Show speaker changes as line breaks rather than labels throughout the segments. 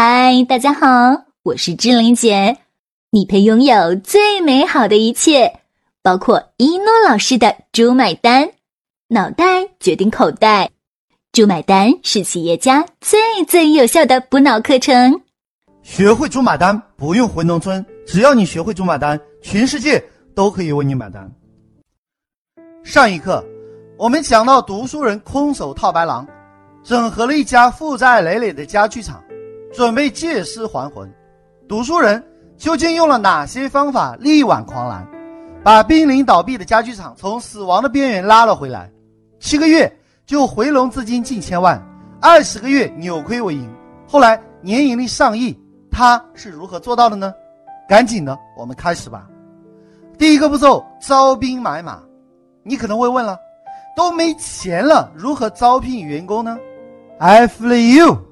嗨，大家好，我是志玲姐。你配拥有最美好的一切，包括一诺老师的“猪买单”，脑袋决定口袋，“猪买单”是企业家最最有效的补脑课程。
学会“猪买单”，不用回农村，只要你学会“猪买单”，全世界都可以为你买单。上一课，我们讲到读书人空手套白狼，整合了一家负债累累的家具厂。准备借尸还魂，读书人究竟用了哪些方法力挽狂澜，把濒临倒闭的家具厂从死亡的边缘拉了回来？七个月就回笼资金近千万，二十个月扭亏为盈，后来年盈利上亿，他是如何做到的呢？赶紧的，我们开始吧。第一个步骤，招兵买马。你可能会问了，都没钱了，如何招聘员工呢？I feel you。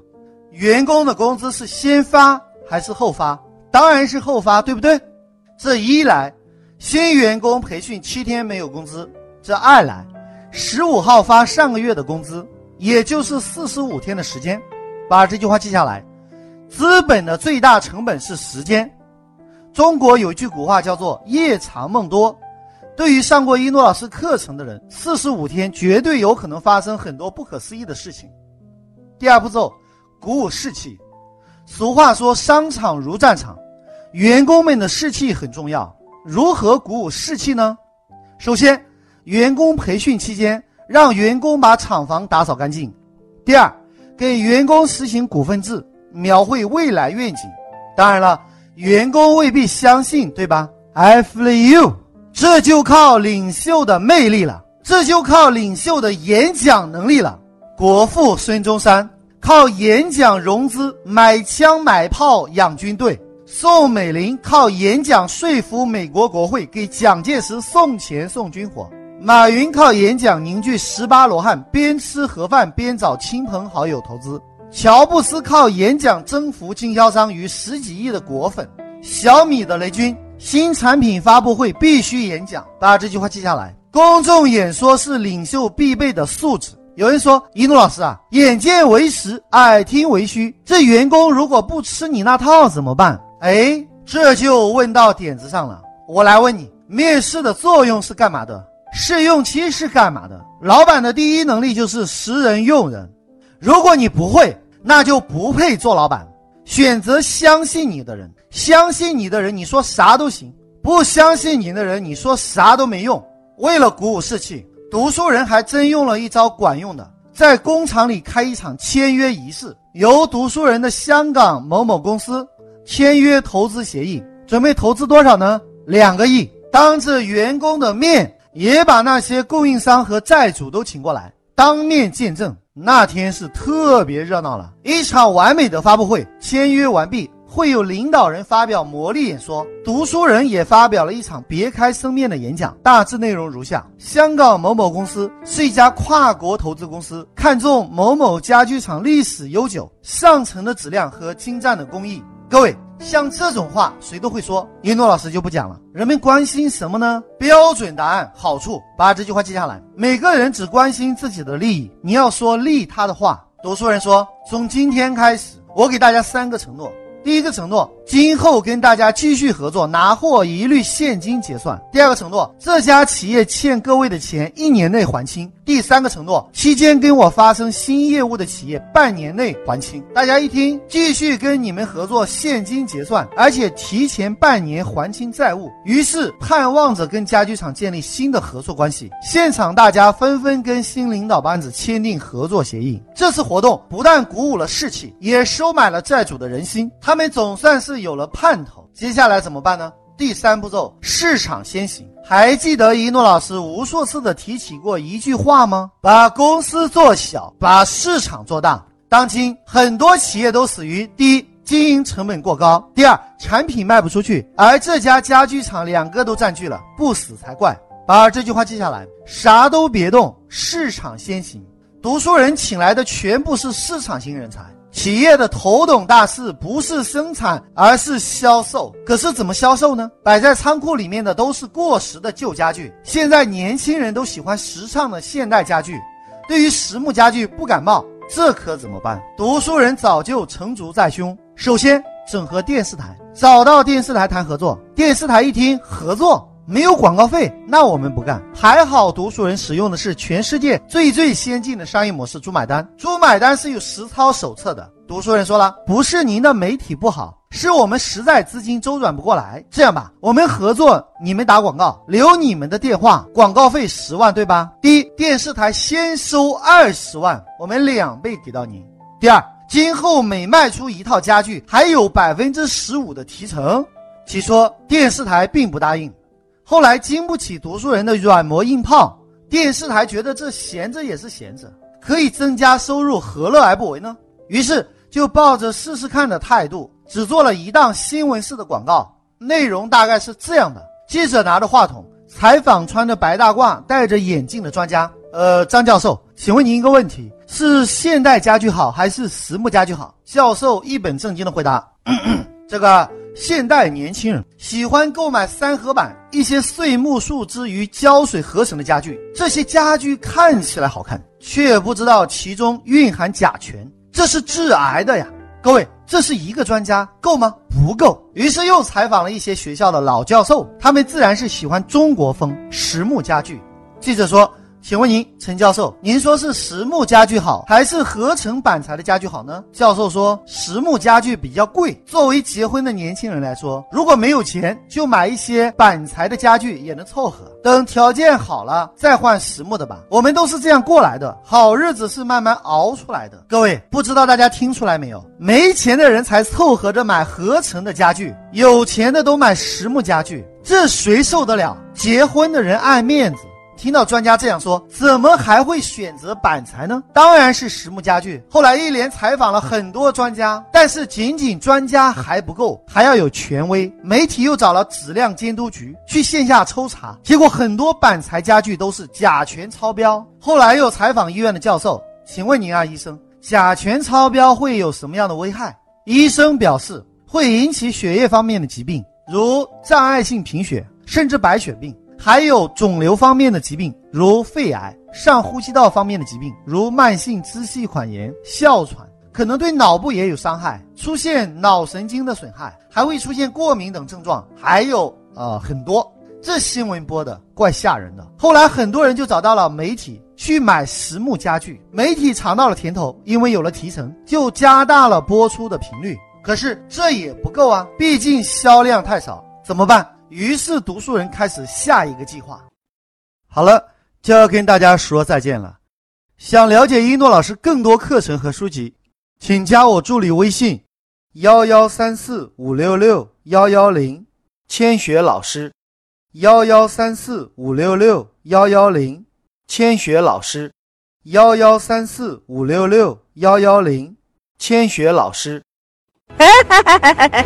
员工的工资是先发还是后发？当然是后发，对不对？这一来，新员工培训七天没有工资；这二来，十五号发上个月的工资，也就是四十五天的时间。把这句话记下来：资本的最大成本是时间。中国有一句古话叫做“夜长梦多”。对于上过一诺老师课程的人，四十五天绝对有可能发生很多不可思议的事情。第二步骤。鼓舞士气。俗话说：“商场如战场”，员工们的士气很重要。如何鼓舞士气呢？首先，员工培训期间，让员工把厂房打扫干净。第二，给员工实行股份制，描绘未来愿景。当然了，员工未必相信，对吧？I feel you，这就靠领袖的魅力了，这就靠领袖的演讲能力了。国父孙中山。靠演讲融资买枪买炮养军队，宋美龄靠演讲说服美国国会给蒋介石送钱送军火，马云靠演讲凝聚十八罗汉，边吃盒饭边找亲朋好友投资，乔布斯靠演讲征服经销商与十几亿的果粉，小米的雷军新产品发布会必须演讲，把这句话记下来，公众演说是领袖必备的素质。有人说：“一诺老师啊，眼见为实，耳听为虚。这员工如果不吃你那套怎么办？”哎，这就问到点子上了。我来问你，面试的作用是干嘛的？试用期是干嘛的？老板的第一能力就是识人用人。如果你不会，那就不配做老板。选择相信你的人，相信你的人，你说啥都行；不相信你的人，你说啥都没用。为了鼓舞士气。读书人还真用了一招管用的，在工厂里开一场签约仪式，由读书人的香港某某公司签约投资协议，准备投资多少呢？两个亿。当着员工的面，也把那些供应商和债主都请过来，当面见证。那天是特别热闹了，一场完美的发布会。签约完毕。会有领导人发表魔力演说，读书人也发表了一场别开生面的演讲。大致内容如下：香港某某公司是一家跨国投资公司，看中某某家具厂历史悠久、上乘的质量和精湛的工艺。各位，像这种话谁都会说，一诺老师就不讲了。人们关心什么呢？标准答案，好处。把这句话记下来。每个人只关心自己的利益，你要说利他的话。读书人说：从今天开始，我给大家三个承诺。第一个承诺，今后跟大家继续合作，拿货一律现金结算。第二个承诺，这家企业欠各位的钱一年内还清。第三个承诺，期间跟我发生新业务的企业半年内还清。大家一听，继续跟你们合作，现金结算，而且提前半年还清债务。于是盼望着跟家具厂建立新的合作关系。现场大家纷纷跟新领导班子签订合作协议。这次活动不但鼓舞了士气，也收买了债主的人心。他们总算是有了盼头。接下来怎么办呢？第三步骤，市场先行。还记得一诺老师无数次的提起过一句话吗？把公司做小，把市场做大。当今很多企业都死于第一，经营成本过高；第二，产品卖不出去。而这家家具厂两个都占据了，不死才怪。把这句话记下来，啥都别动，市场先行。读书人请来的全部是市场型人才。企业的头等大事不是生产，而是销售。可是怎么销售呢？摆在仓库里面的都是过时的旧家具。现在年轻人都喜欢时尚的现代家具，对于实木家具不感冒，这可怎么办？读书人早就成竹在胸，首先整合电视台，找到电视台谈合作。电视台一听合作没有广告费，那我们不干。还好读书人使用的是全世界最最先进的商业模式——猪买单。猪买单是有实操手册的。读书人说了，不是您的媒体不好。是我们实在资金周转不过来。这样吧，我们合作，你们打广告，留你们的电话，广告费十万，对吧？第一，电视台先收二十万，我们两倍给到您。第二，今后每卖出一套家具，还有百分之十五的提成。起初，电视台并不答应，后来经不起读书人的软磨硬泡，电视台觉得这闲着也是闲着，可以增加收入，何乐而不为呢？于是就抱着试试看的态度。只做了一档新闻式的广告，内容大概是这样的：记者拿着话筒采访穿着白大褂、戴着眼镜的专家。呃，张教授，请问您一个问题：是现代家具好还是实木家具好？教授一本正经的回答：这个现代年轻人喜欢购买三合板、一些碎木树枝与胶水合成的家具，这些家具看起来好看，却不知道其中蕴含甲醛，这是致癌的呀。各位，这是一个专家够吗？不够。于是又采访了一些学校的老教授，他们自然是喜欢中国风实木家具。记者说。请问您，陈教授，您说是实木家具好，还是合成板材的家具好呢？教授说，实木家具比较贵。作为结婚的年轻人来说，如果没有钱，就买一些板材的家具也能凑合。等条件好了，再换实木的吧。我们都是这样过来的，好日子是慢慢熬出来的。各位，不知道大家听出来没有？没钱的人才凑合着买合成的家具，有钱的都买实木家具，这谁受得了？结婚的人爱面子。听到专家这样说，怎么还会选择板材呢？当然是实木家具。后来一连采访了很多专家，但是仅仅专家还不够，还要有权威。媒体又找了质量监督局去线下抽查，结果很多板材家具都是甲醛超标。后来又采访医院的教授，请问您啊，医生，甲醛超标会有什么样的危害？医生表示会引起血液方面的疾病，如障碍性贫血，甚至白血病。还有肿瘤方面的疾病，如肺癌；上呼吸道方面的疾病，如慢性支气管炎、哮喘，可能对脑部也有伤害，出现脑神经的损害，还会出现过敏等症状。还有呃很多，这新闻播的怪吓人的。后来很多人就找到了媒体去买实木家具，媒体尝到了甜头，因为有了提成，就加大了播出的频率。可是这也不够啊，毕竟销量太少，怎么办？于是读书人开始下一个计划。好了，就要跟大家说再见了。想了解一诺老师更多课程和书籍，请加我助理微信：幺幺三四五六六幺幺零，千雪老师。幺幺三四五六六幺幺零，千雪老师。幺幺三四五六六幺幺零，千雪老师。
哎哈哈哈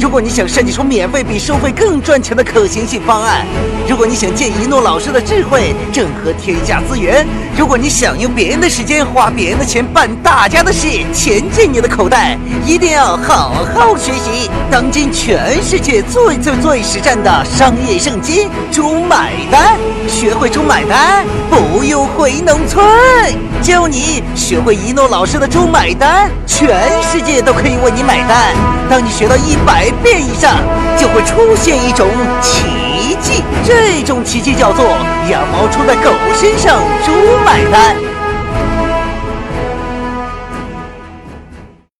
如果你想设计出免费比收费更赚钱的可行性方案；如果你想借一诺老师的智慧整合天下资源；如果你想用别人的时间花别人的钱办大家的事。钱进你的口袋，一定要好好学习。当今全世界最最最实战的商业圣经——猪买单，学会猪买单，不用回农村。教你学会一诺老师的猪买单，全世界都可以为你买单。当你学到一百遍以上，就会出现一种奇迹，这种奇迹叫做羊毛出在狗身上，猪买单。